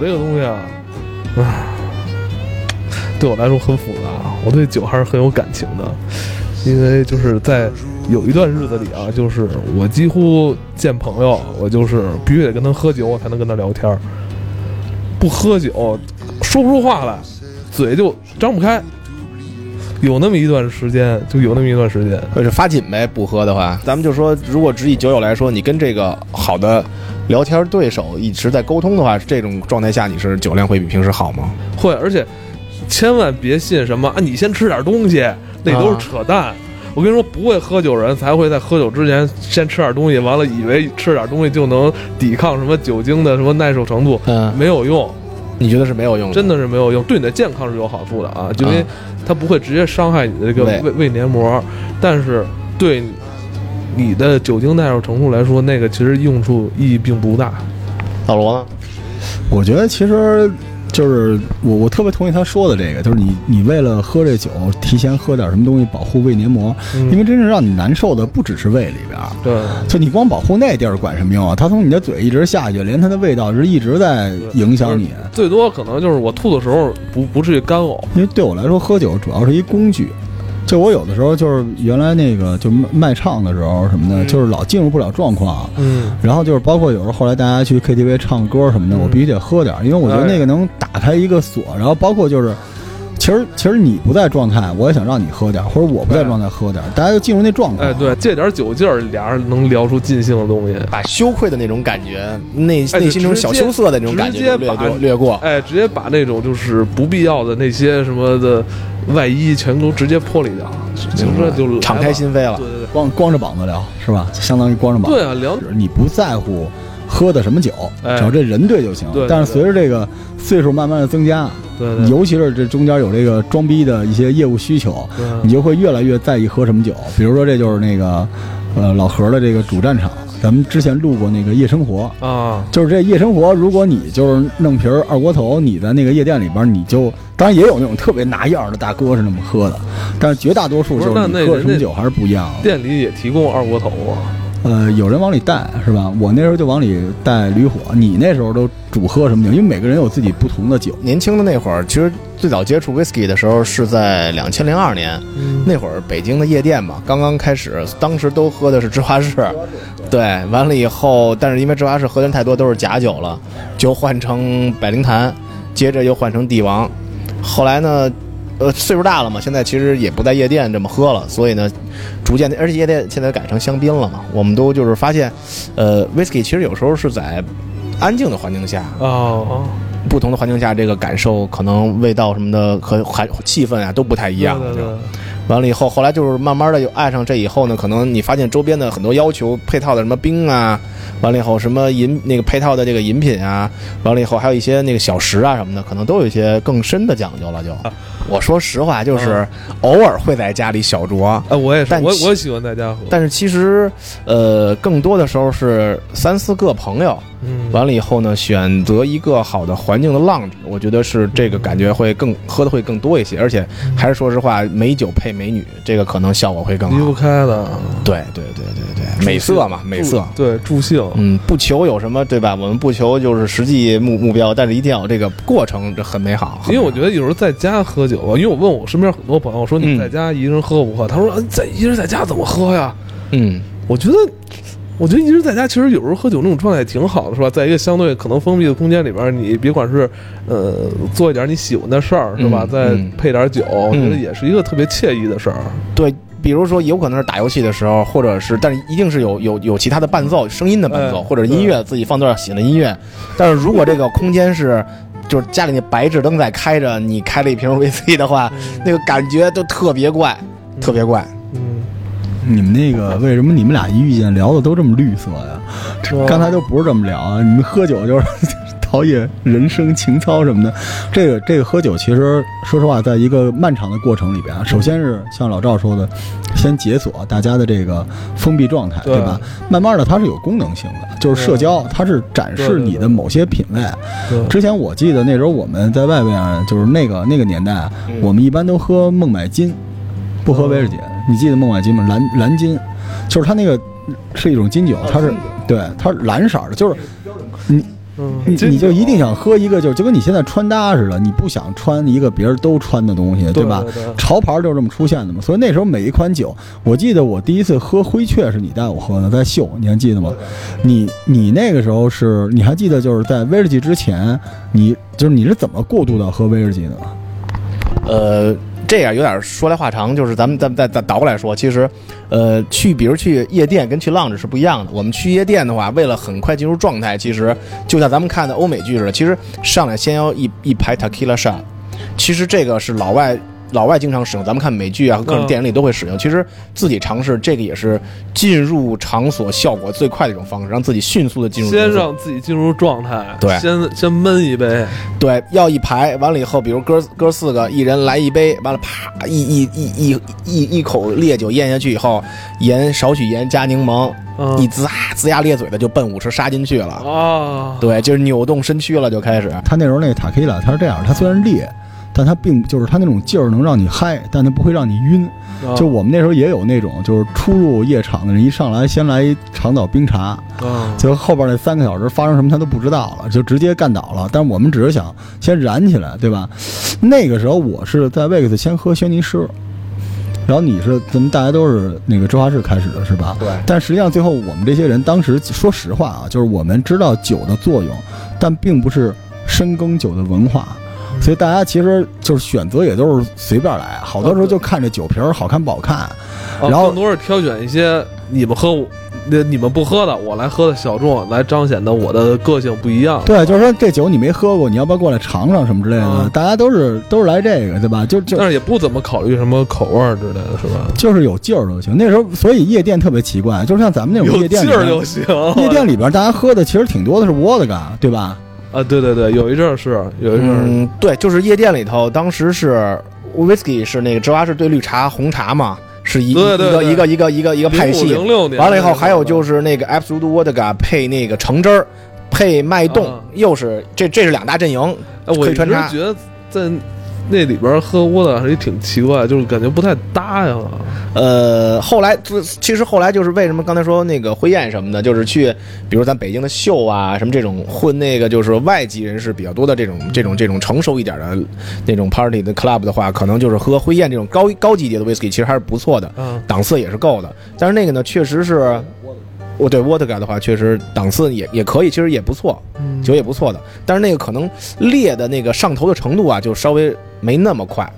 这个东西啊，唉，对我来说很复杂。我对酒还是很有感情的，因为就是在有一段日子里啊，就是我几乎见朋友，我就是必须得跟他喝酒，我才能跟他聊天儿。不喝酒，说不出话来，嘴就张不开。有那么一段时间，就有那么一段时间，就是发紧呗。不喝的话，咱们就说，如果只以酒友来说，你跟这个好的聊天对手一直在沟通的话，这种状态下，你是酒量会比平时好吗？会，而且千万别信什么啊，你先吃点东西，那都是扯淡。我跟你说，不会喝酒人才会在喝酒之前先吃点东西，完了以为吃点东西就能抵抗什么酒精的什么耐受程度，嗯，没有用。你觉得是没有用的？真的是没有用，对你的健康是有好处的啊，因为它不会直接伤害你的这个胃胃黏膜，但是对你的酒精耐受程度来说，那个其实用处意义并不大。老罗呢？我觉得其实。就是我，我特别同意他说的这个，就是你，你为了喝这酒，提前喝点什么东西保护胃黏膜，因为真正让你难受的不只是胃里边，对，就你光保护那地儿管什么用啊？它从你的嘴一直下去，连它的味道是一直在影响你。最多可能就是我吐的时候不不至于干呕，因为对我来说喝酒主要是一工具。就我有的时候就是原来那个就卖唱的时候什么的，就是老进入不了状况。嗯，然后就是包括有时候后来大家去 KTV 唱歌什么的，我必须得喝点，因为我觉得那个能打开一个锁。然后包括就是，其实其实你不在状态，我也想让你喝点，或者我不在状态喝点，大家就进入那状态。哎，对，借点酒劲儿，俩人能聊出尽兴的东西，把羞愧的那种感觉，内内心中小羞涩的那种感觉略过略过。哎，直接把那种就是不必要的那些什么的。外衣全都直接脱离掉，听着就敞开心扉了。对对对，光光着膀子聊是吧？相当于光着膀子。对啊，聊你不在乎喝的什么酒，只要这人对就行。对。但是随着这个岁数慢慢的增加，对，尤其是这中间有这个装逼的一些业务需求，你就会越来越在意喝什么酒。比如说，这就是那个呃老何的这个主战场。咱们之前录过那个夜生活啊，就是这夜生活，如果你就是弄瓶二锅头，你在那个夜店里边，你就当然也有那种特别拿样的大哥是那么喝的，但是绝大多数就是你喝什么酒还是不一样。店里也提供二锅头啊。呃，有人往里带是吧？我那时候就往里带驴火。你那时候都主喝什么酒？因为每个人有自己不同的酒。年轻的那会儿，其实最早接触 whisky 的时候是在两千零二年，那会儿北京的夜店嘛，刚刚开始，当时都喝的是芝华士。对，完了以后，但是因为芝华士喝的人太多，都是假酒了，就换成百灵坛，接着又换成帝王。后来呢？呃，岁数大了嘛，现在其实也不在夜店这么喝了，所以呢，逐渐的，而且夜店现在改成香槟了嘛，我们都就是发现，呃，whisky 其实有时候是在安静的环境下，哦，不同的环境下，这个感受可能味道什么的和还气氛啊都不太一样。对对。完了以后，后来就是慢慢的又爱上这以后呢，可能你发现周边的很多要求配套的什么冰啊，完了以后什么饮那个配套的这个饮品啊，完了以后还有一些那个小食啊什么的，可能都有一些更深的讲究了就。我说实话，就是偶尔会在家里小酌。哎，我也是，但我我喜欢在家喝。但是其实，呃，更多的时候是三四个朋友，嗯，完了以后呢，选择一个好的环境的浪子，我觉得是这个感觉会更喝的会更多一些。而且还是说实话，美酒配美女，这个可能效果会更好。离不开的。对对对对对，美色嘛，美色。对，助兴。嗯，不求有什么，对吧？我们不求就是实际目目标，但是一定要有这个过程，这很美好。因为我觉得有时候在家喝酒。因为我问我身边很多朋友说你在家一个人喝不喝？他说在一人在家怎么喝呀？嗯，我觉得，我觉得一人在家其实有时候喝酒那种状态挺好的，是吧？在一个相对可能封闭的空间里边，你别管是呃做一点你喜欢的事儿，是吧？再配点酒，我觉得也是一个特别惬意的事儿。对，比如说有可能是打游戏的时候，或者是，但是一定是有有有其他的伴奏，声音的伴奏，或者音乐自己放段喜欢的音乐。但是如果这个空间是。就是家里那白炽灯在开着，你开了一瓶威士忌的话，那个感觉都特别怪，特别怪。嗯，你们那个为什么你们俩一遇见聊的都这么绿色呀？刚才都不是这么聊啊，你们喝酒就是。陶冶人生情操什么的，这个这个喝酒，其实说实话，在一个漫长的过程里边啊，首先是像老赵说的，先解锁大家的这个封闭状态，对吧？慢慢的，它是有功能性的，就是社交，它是展示你的某些品味。之前我记得那时候我们在外边，就是那个那个年代，我们一般都喝孟买金，不喝威士忌。你记得孟买金吗？蓝蓝金，就是它那个是一种金酒，它是对，它是蓝色的，就是你。嗯，你你就一定想喝一个，就就跟你现在穿搭似的，你不想穿一个别人都穿的东西，对吧？对对潮牌就是这么出现的嘛。所以那时候每一款酒，我记得我第一次喝灰雀是你带我喝的，在秀，你还记得吗？你你那个时候是，你还记得就是在威士忌之前，你就是你是怎么过渡到喝威士忌的吗？呃，这样有点说来话长，就是咱们再再再倒过来说，其实，呃，去比如去夜店跟去浪子是不一样的。我们去夜店的话，为了很快进入状态，其实就像咱们看的欧美剧似的，其实上来先要一一排 tequila shot，其实这个是老外。老外经常使用，咱们看美剧啊和各种嗯电影里都会使用。其实自己尝试这个也是进入场所效果最快的一种方式，让自己迅速的进入先让自己进入状态，对先先闷一杯，对，要一排，完了以后，比如哥哥四个，一人来一杯，完了啪一一一一一一口烈酒咽下去以后，盐少许盐加柠檬，嗯一呲啊龇牙咧嘴的就奔舞池杀进去了。啊，对，就是扭动身躯了，就开始。他那时候那个塔 q 拉，他是这样，他虽然烈，但它并就是它那种劲儿能让你嗨，但它不会让你晕。啊就我们那时候也有那种，就是初入夜场的人，一上来先来一长岛冰茶，啊，就后边那三个小时发生什么他都不知道了，就直接干倒了。但是我们只是想先燃起来，对吧？那个时候我是在威克斯先喝轩尼诗，然后你是咱们大家都是那个芝华士开始的是吧？对但实际上最后我们这些人当时说实话啊，就是我们知道酒的作用，但并不是深耕酒的文化。所以大家其实就是选择也都是随便来，好多时候就看这酒瓶儿好看不好看，啊然后更多是挑选一些你们喝，那你们不喝的，我来喝的小众，来彰显的我的个性不一样。对，就是说这酒你没喝过，你要不要过来尝尝什么之类的？嗯大家都是都是来这个，对吧？就就但是也不怎么考虑什么口味儿之类的，是吧？就是有劲儿就行。那时候，所以夜店特别奇怪，就是像咱们那种夜店就行。夜店里边大家喝的其实挺多的是沃德嘎，对吧？啊，对对对，有一阵儿是有一阵儿，嗯，对，就是夜店里头，当时是 whisky 是那个芝华士对绿茶、红茶嘛，是一对对对一个一个一个一个一个派系。零六年完了以后，还有就是那个 Absolute Vodka 配那个橙汁儿，配脉动，啊又是这这是两大阵营。哎，我一直可以穿插觉得在那里边喝窝的还是挺奇怪，就是感觉不太搭呀。呃，后来就其实后来就是为什么刚才说那个婚宴什么的，就是去比如咱北京的秀啊什么这种混那个就是外籍人士比较多的这种这种这种成熟一点的那种 party 的 club 的话，可能就是喝婚宴这种高高级别的 whisky 其实还是不错的，嗯，档次也是够的。但是那个呢，确实是。我对 vodka 的话，确实档次也也可以，其实也不错，嗯酒也不错的。但是那个可能烈的那个上头的程度啊，就稍微没那么快，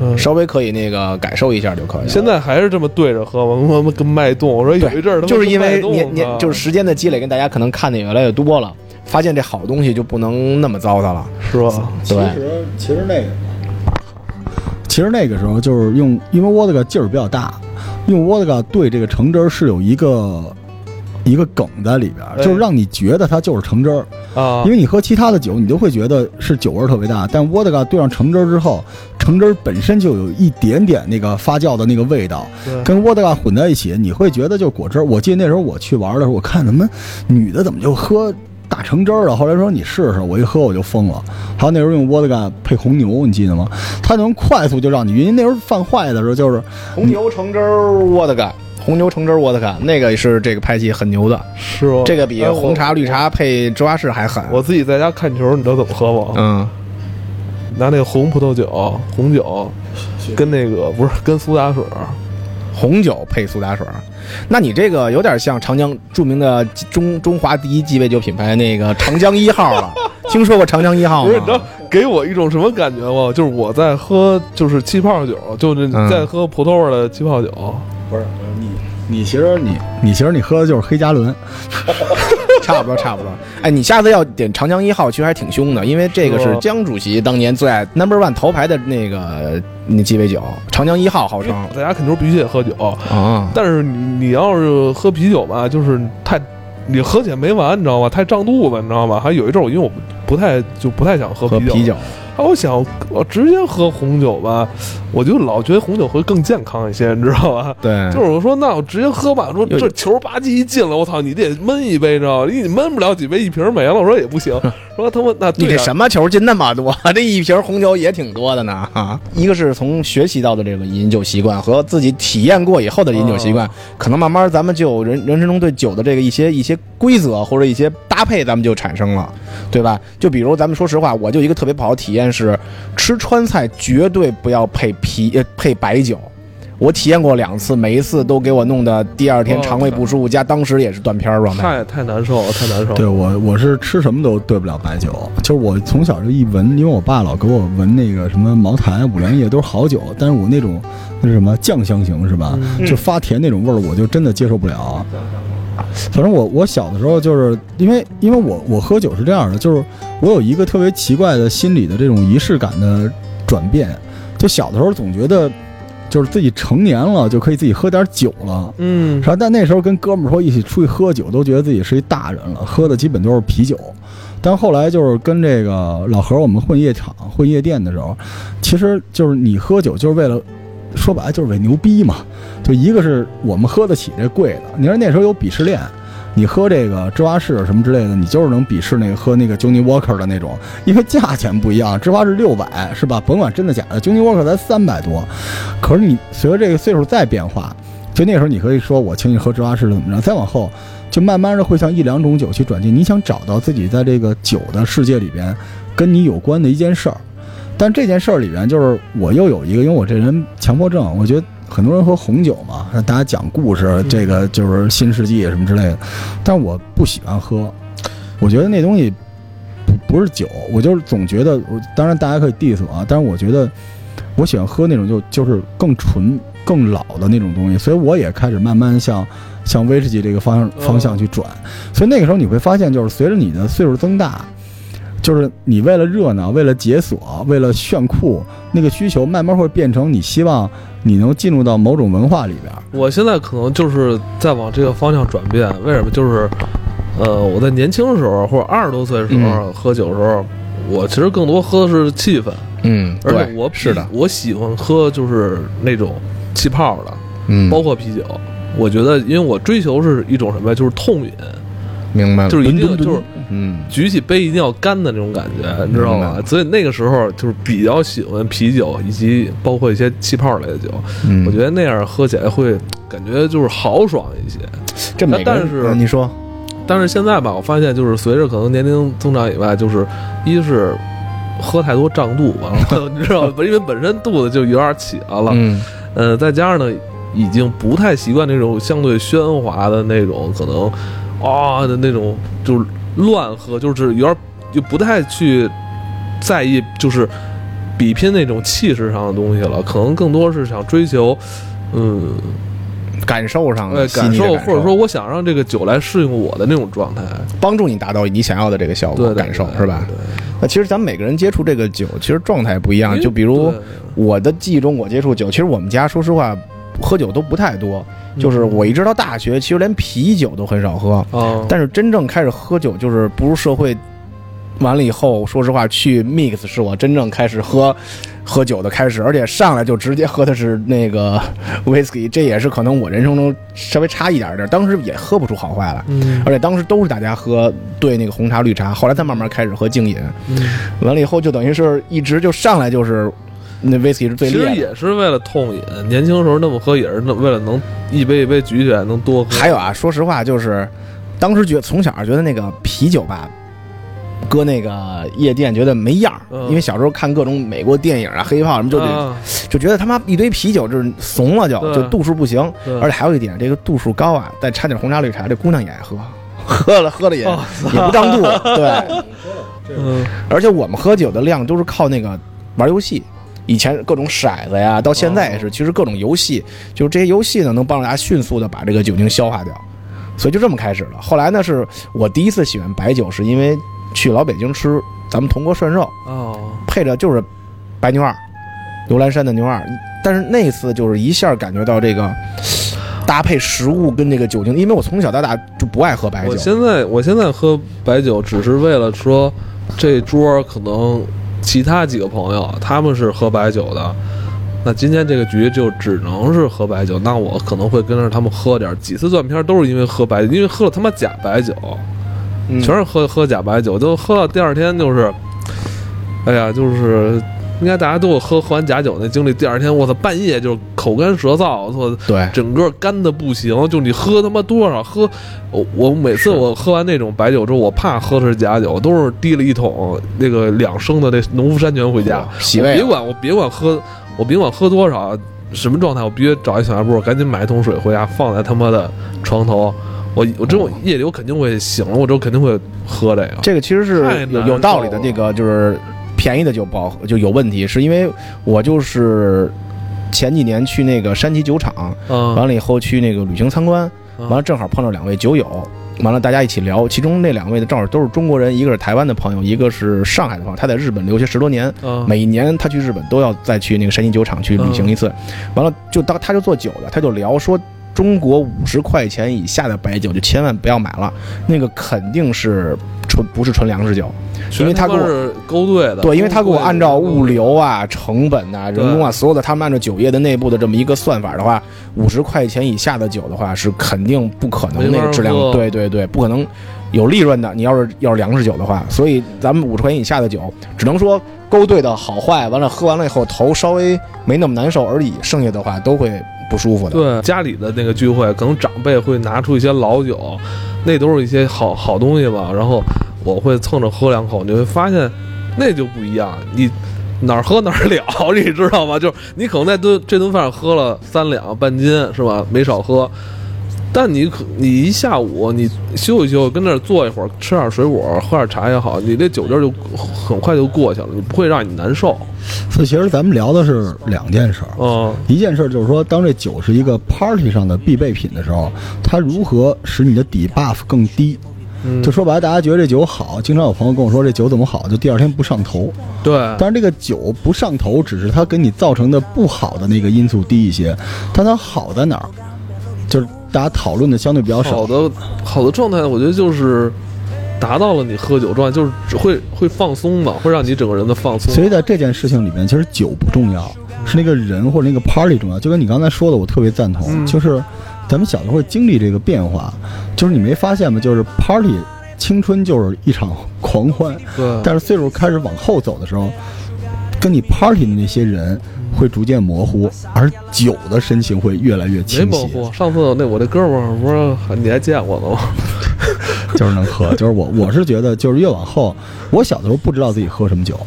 嗯稍微可以那个感受一下就可以了。现在还是这么对着喝吗？他妈跟脉动，我说有一阵儿就是因为年年啊就是时间的积累，跟大家可能看的也越来越多了，发现这好东西就不能那么糟蹋了。是吧？对其实其实那个，其实那个时候就是用，因为沃德嘎劲儿比较大，用沃德嘎兑这个橙汁儿是有一个一个梗在里边就是让你觉得它就是橙汁儿。啊因，为你喝其他的酒，你都会觉得是酒味儿特别大，但沃德嘎兑上橙汁儿之后，橙汁儿本身就有一点点那个发酵的那个味道，对跟沃德嘎混在一起，你会觉得就是果汁儿。我记得那时候我去玩的时候，我看怎么女的怎么就喝大橙汁儿啊？后来说你试试，我一喝我就疯了。还有那时候用沃德嘎配红牛，你记得吗？它能快速就让你晕。那时候犯坏的时候就是红牛橙汁儿沃德嘎，红牛橙汁儿沃特卡，那个是这个派系很牛的，是吗？这个比红茶、绿茶配芝华士还狠。我自己在家看球，你知道怎么喝吗？嗯，拿那个红葡萄酒、红酒，跟那个不是跟苏打水儿，红酒配苏打水儿，那你这个有点像长江著名的中中华第一鸡尾酒品牌那个长江一号了。听说过长江一号不是，你知道吗？给我一种什么感觉吗？就是我在喝就是气泡酒，就是嗯在喝葡萄味的气泡酒。不是你你其实你你其实你喝的就是黑加仑，差不多，差不多。哎，你下次要点长江一号，其实还挺凶的，因为这个是江主席当年最爱 number one 头牌的那个那鸡尾酒，长江一号号称大家肯定必须得喝酒，啊。但是你你要是喝啤酒吧，就是太你喝起来没完，你知道吗？太胀肚子，你知道吗？还有一阵儿我因为我不太就不太想喝啤酒，喝啤酒，啊，我想我直接喝红酒吧，我就老觉得红酒会更健康一些，你知道吧？对，就是我说那我直接喝吧，说这球吧唧一进来，我操，你得闷一杯，知道吗？你你闷不了几杯，一瓶没了，我说也不行，说他妈那你这什么球进那么多？这一瓶红酒也挺多的呢。啊，一个是从学习到的这个饮酒习惯和自己体验过以后的饮酒习惯，哦可能慢慢咱们就有人人生中对酒的这个一些一些规则或者一些搭配，咱们就产生了，对吧？就比如咱们说实话，我就一个特别不好体验是，吃川菜绝对不要配啤呃配白酒。我体验过两次，每一次都给我弄的第二天哦肠胃不舒服，加当时也是断片儿状态。太太难受了，太难受了。对我，我是吃什么都对不了白酒，就是我从小就一闻，因为我爸老给我闻那个什么茅台、五粮液都是好酒，但是我那种那是什么酱香型是吧？嗯就发甜那种味儿，我就真的接受不了。反正我我小的时候就是因为因为我我喝酒是这样的，就是我有一个特别奇怪的心理的这种仪式感的转变，就小的时候总觉得就是自己成年了就可以自己喝点酒了，嗯然后但那时候跟哥们儿说一起出去喝酒，都觉得自己是一大人了，喝的基本都是啤酒。但后来就是跟这个老何我们混夜场、混夜店的时候，其实就是你喝酒就是为了，说白了就是为牛逼嘛。就一个是我们喝得起这贵的，你说那时候有鄙视链。你喝这个芝华士什么之类的，你就是能鄙视那个喝那个 Johnny Walker 的那种，因为价钱不一样，芝华士六百是吧？甭管真的假的，Johnny Walker 才三百多。可是你随着这个岁数再变化，就那时候你可以说我请你喝芝华士怎么着，再往后就慢慢的会向一两种酒去转进。你想找到自己在这个酒的世界里边跟你有关的一件事儿，但这件事儿里边就是我又有一个，因为我这人强迫症，我觉得很多人喝红酒嘛，让大家讲故事，这个就是新世纪什么之类的，但我不喜欢喝，我觉得那东西不不是酒，我就是总觉得，我当然大家可以 diss 我啊，但是我觉得我喜欢喝那种就就是更纯、更老的那种东西，所以我也开始慢慢向向威士忌这个方向方向去转。所以那个时候你会发现，就是随着你的岁数增大，就是你为了热闹、为了解锁、为了炫酷，那个需求慢慢会变成你希望你能进入到某种文化里边。我现在可能就是在往这个方向转变，为什么？就是，呃，我在年轻的时候或者二十多岁的时候、喝酒的时候，我其实更多喝的是气氛，嗯，而且对我是的，我喜欢喝就是那种气泡的，嗯，包括啤酒。我觉得，因为我追求是一种什么呀？就是痛饮，明白了，就是一定就是嗯举起杯一定要干的那种感觉，你知道？吗所以那个时候就是比较喜欢啤酒，以及包括一些气泡类的酒。嗯，我觉得那样喝起来会感觉就是豪爽一些。这每但是嗯你说，但是现在吧，我发现就是随着可能年龄增长以外，就是一是喝太多胀肚子了，你知道吗？因为本身肚子就有点起来了，嗯呃，再加上呢，已经不太习惯那种相对喧哗的那种，可能啊的那种就是乱喝，就是有点就不太去在意就是比拼那种气势上的东西了，可能更多是想追求。嗯，感受上呃，的感受，或者说我想让这个酒来适应我的那种状态，帮助你达到你想要的这个效果感受是吧？对那其实咱们每个人接触这个酒，其实状态不一样。就比如我的记忆中，我接触酒，其实我们家说实话喝酒都不太多，就是嗯我一直到大学，其实连啤酒都很少喝。哦，但是真正开始喝酒，就是步入社会完了以后，说实话，去 mix 是我真正开始喝 喝酒的开始，而且上来就直接喝的是那个 whisky，这也是可能我人生中稍微差一点点，当时也喝不出好坏来。嗯而且当时都是大家喝兑那个红茶、绿茶，后来才慢慢开始喝静饮。嗯，完了以后就等于是一直就上来就是那 whisky 是最其实的。也是为了痛饮，年轻时候那么喝也是那为了能一杯一杯举起来能多喝。还有啊，说实话，就是当时觉从小觉得那个啤酒吧，搁那个夜店觉得没样儿，嗯因为小时候看各种美国电影啊、黑炮什么，就得、啊，就觉得他妈一堆啤酒就是怂了就，对就度数不行。对而且还有一点，这个度数高啊，再掺点红茶、绿茶，这姑娘也爱喝，喝了喝了也、哦也不胀肚。对，嗯而且我们喝酒的量都是靠那个玩游戏。以前各种骰子呀，到现在也是，哦。其实各种游戏，就是这些游戏呢，能帮助大家迅速的把这个酒精消化掉，所以就这么开始了。后来呢，是我第一次喜欢白酒，是因为去老北京吃咱们铜锅涮肉，哦，配着就是白牛二，牛栏山的牛二，但是那次就是一下感觉到这个搭配食物跟这个酒精，因为我从小到大就不爱喝白酒。我，现在我现在喝白酒只是为了说这桌可能其他几个朋友他们是喝白酒的，那今天这个局就只能是喝白酒。那我可能会跟着他们喝点，几次断片都是因为喝白酒，因为喝了他妈假白酒，嗯全是喝喝假白酒，就喝到第二天就是，哎呀，就是应该大家都有喝喝完假酒那经历。第二天我操，半夜就是口干舌燥，我操，对，整个干的不行，就你喝他妈多少喝，我我每次我喝完那种白酒之后，我怕喝的是假酒，都是提了一桶那个两升的那农夫山泉回家，洗胃别管我别管喝，我别管喝多少什么状态，我必须找一小卖部，赶紧买一桶水回家，放在他妈的床头。我我这种夜里我肯定会醒了，我之后肯定会喝这个。这个其实是有有道理的。那个就是便宜的酒不好喝，就有问题，是因为我就是前几年去那个山崎酒厂，嗯，完了以后去那个旅行参观，嗯。完了正好碰到两位酒友，完了大家一起聊，其中那两位的正好都是中国人，一个是台湾的朋友，一个是上海的朋友，他在日本留学十多年，嗯。每一年他去日本都要再去那个山西酒厂去旅行一次，完了就当他就做酒的，他就聊说。中国五十块钱以下的白酒就千万不要买了，那个肯定是纯不是纯粮食酒，因为他给我全他妈是勾兑的，对，因为他给我按照物流。啊、成本呐、人工啊，所有的他们按照酒业的内部的这么一个算法的话，五十块钱以下的酒的话是肯定不可能那个质量对对对，不可能有利润的。你要是要是粮食酒的话，所以咱们五十块钱以下的酒，只能说勾兑的好坏，完了喝完了以后头稍微没那么难受而已，剩下的话都会不舒服的。对家里的那个聚会，可能长辈会拿出一些老酒，那都是一些好好东西吧。然后我会蹭着喝两口，你会发现那就不一样。你哪儿喝哪儿了，你知道吗？就是你可能在顿这顿饭喝了三两半斤是吧？没少喝。但你可你一下午你休息休息，跟那儿坐一会儿，吃点水果，喝点茶也好，你这酒劲儿就很快就过去了，你不会让你难受。所以其实咱们聊的是两件事儿。嗯，一件事就是说，当这酒是一个 party 上的必备品的时候，它如何使你的底 buff 更低？嗯就说白了，大家觉得这酒好，经常有朋友跟我说这酒怎么好，就第二天不上头。对，但是这个酒不上头，只是它给你造成的不好的那个因素低一些，但它好在哪儿？就是大家讨论的相对比较少好。的好的状态，我觉得就是达到了你喝酒状态，就是会会放松嘛，会让你整个人的放松。所以在这件事情里面，其实酒不重要，是那个人或者那个 party 重要。就跟你刚才说的，我特别赞同，嗯就是咱们小的时候会经历这个变化，就是你没发现吗？就是 party 青春就是一场狂欢，对，但是岁数开始往后走的时候，跟你 party 的那些人会逐渐模糊，而酒的神情会越来越清晰。模糊。上次那我那哥们儿不是你还见过呢吗？就是能喝，就是我我是觉得，就是越往后，我小的时候不知道自己喝什么酒，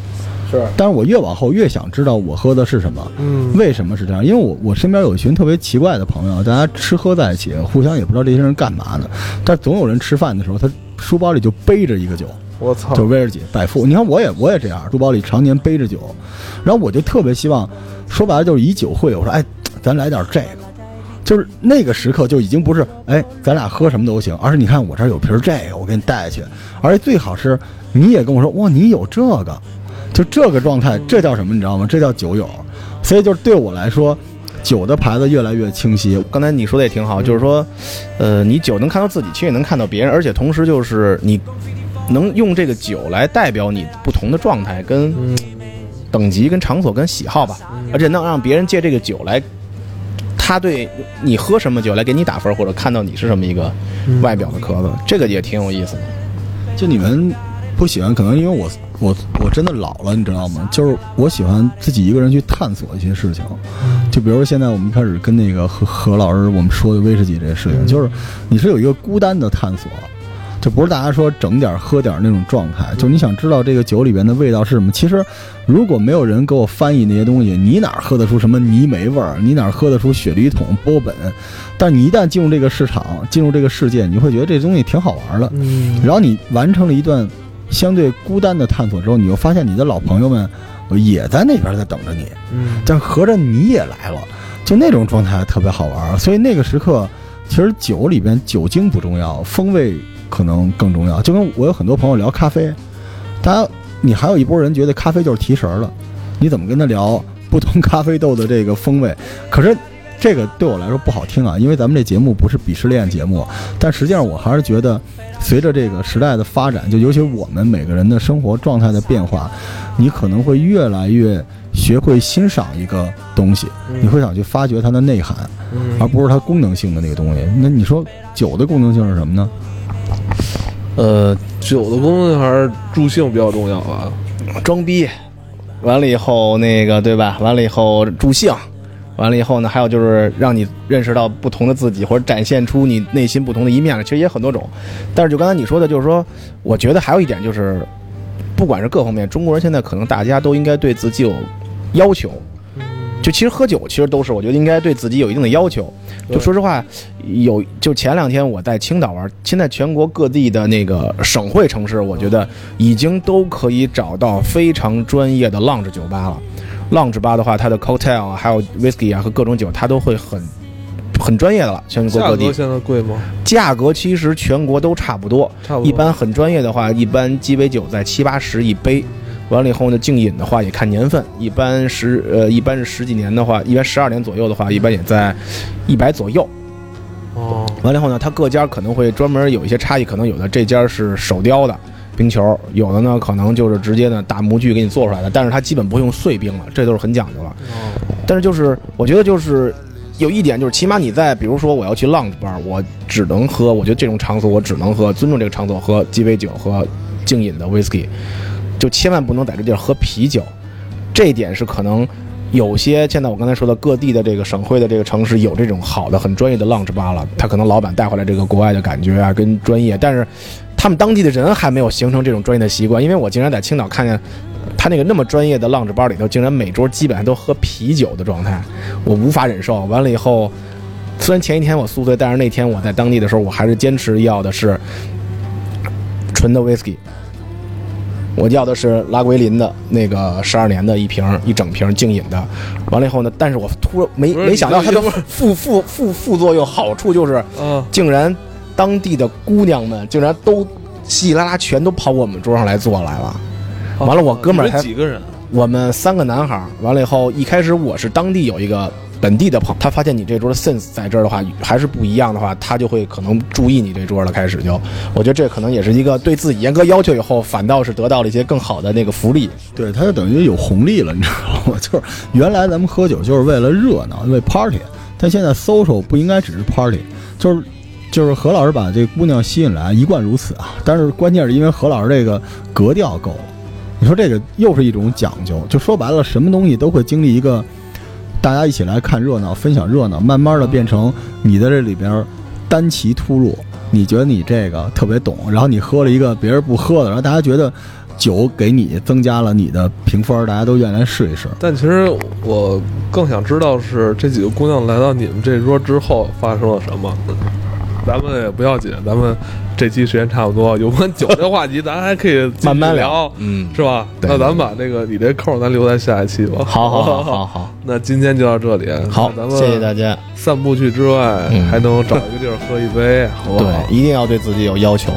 是但是我越往后越想知道我喝的是什么。嗯，为什么是这样？因为我我身边有一群特别奇怪的朋友，大家吃喝在一起，互相也不知道这些人干嘛的，但总有人吃饭的时候，他书包里就背着一个酒，我操，就威士忌百富。你看我也我也这样，书包里常年背着酒，然后我就特别希望，说白了就是以酒会友，我说哎，咱来点这个。就是那个时刻就已经不是哎，咱俩喝什么都行，而是你看我这儿有瓶这个，我给你带去，而且最好是你也跟我说哇，你有这个，就这个状态，这叫什么你知道吗？这叫酒友。所以就是对我来说，酒的牌子越来越清晰。刚才你说的也挺好，就是说，呃，你酒能看到自己，其实也能看到别人，而且同时就是你能用这个酒来代表你不同的状态、跟嗯，等级、跟场所、跟喜好吧，而且能让别人借这个酒来，他对你喝什么酒来给你打分，或者看到你是什么一个外表的壳子，这个也挺有意思的。就你们不喜欢，可能因为我我我真的老了，你知道吗？就是我喜欢自己一个人去探索一些事情。就比如说现在我们一开始跟那个何何老师我们说的威士忌这个事情，就是你是有一个孤单的探索。就不是大家说整点儿喝点儿那种状态，就是你想知道这个酒里边的味道是什么。其实，如果没有人给我翻译那些东西，你哪儿喝得出什么泥煤味儿？你哪儿喝得出雪梨桶、波本？但你一旦进入这个市场，进入这个世界，你会觉得这东西挺好玩的。嗯，然后你完成了一段相对孤单的探索之后，你又发现你的老朋友们也在那边在等着你，嗯，但合着你也来了，就那种状态特别好玩。所以那个时刻，其实酒里边酒精不重要，风味可能更重要。就跟我有很多朋友聊咖啡，大家你还有一波人觉得咖啡就是提神儿的，你怎么跟他聊不同咖啡豆的这个风味？可是。这个对我来说不好听啊，因为咱们这节目不是鄙视链节目，但实际上我还是觉得，随着这个时代的发展，就尤其我们每个人的生活状态的变化，你可能会越来越学会欣赏一个东西，你会想去发掘它的内涵，而不是它功能性的那个东西。那你说酒的功能性是什么呢？呃，酒的功能还是助兴比较重要吧。装逼，完了以后那个对吧？完了以后助兴，完了以后呢，还有就是让你认识到不同的自己，或者展现出你内心不同的一面。其实也很多种，但是就刚才你说的，就是说，我觉得还有一点就是，不管是各方面，中国人现在可能大家都应该对自己有要求。就其实喝酒，其实都是我觉得应该对自己有一定的要求。就说实话，有就前两天我在青岛玩，现在全国各地的那个省会城市，我觉得已经都可以找到非常专业的 lounge 酒吧了。Lounge 吧的话，它的 cocktail 啊，还有 whisky 啊和各种酒，它都会很很专业的了。全国各地现在贵吗？价格其实全国都差不多，差不多。一般很专业的话，一般鸡尾酒在七八十一杯。完了以后呢，净饮的话也看年份，一般十呃，一般是十几年的话，一般十二年左右的话，一般也在一百左右。哦，完了以后呢，它各家可能会专门有一些差异，可能有的这家是手雕的冰球，有的呢可能就是直接呢大模具给你做出来的，但是它基本不用碎冰了，这都是很讲究了。哦，但是就是我觉得就是有一点就是，起码你在比如说我要去 lounge bar，我只能喝，我觉得这种场所我只能喝，尊重这个场所喝鸡尾酒和敬饮的 whisky。就千万不能在这地儿喝啤酒，这一点是可能有些现在我刚才说的各地的这个省会的这个城市有这种好的很专业的 lounge bar 了，他可能老板带回来这个国外的感觉啊跟专业，但是他们当地的人还没有形成这种专业的习惯。因为我竟然在青岛看见他那个那么专业的 lounge bar 里头，竟然每桌基本上都喝啤酒的状态，我无法忍受。完了以后，虽然前一天我宿醉，但是那天我在当地的时候，我还是坚持要的是纯的 whisky。我要的是拉圭林的那个十二年的一瓶一整瓶净饮的，完了以后呢，但是我突然没没想到它的副副副副作用好处就是，竟然当地的姑娘们竟然都稀稀拉拉全都跑我们桌上来坐来了，完了我哥们儿才几个人，我们三个男孩儿，完了以后一开始我是当地有一个。本地的朋友，他发现你这桌的 sense 在这儿的话还是不一样的话，他就会可能注意你这桌了。开始就，我觉得这可能也是一个对自己严格要求以后，反倒是得到了一些更好的那个福利。对，他就等于有红利了，你知道吗？就是原来咱们喝酒就是为了热闹，为 party，但现在 social 不应该只是 party，就是就是何老师把这姑娘吸引来，一贯如此啊。但是关键是因为何老师这个格调够了，你说这个又是一种讲究。就说白了，什么东西都会经历一个。大家一起来看热闹，分享热闹，慢慢的变成你在这里边单骑突入。你觉得你这个特别懂，然后你喝了一个别人不喝的，然后大家觉得酒给你增加了你的评分，大家都愿意来试一试。但其实我更想知道是这几个姑娘来到你们这桌之后发生了什么。咱们也不要紧，咱们这期时间差不多，有关酒的话题咱还可以慢慢聊，嗯，是吧？那咱们把这个你这扣咱留在下一期吧。好好好 好好，那今天就到这里。好，咱们谢谢大家。散步去之外，还能找一个地儿喝一杯，好不好？对，一定要对自己有要求。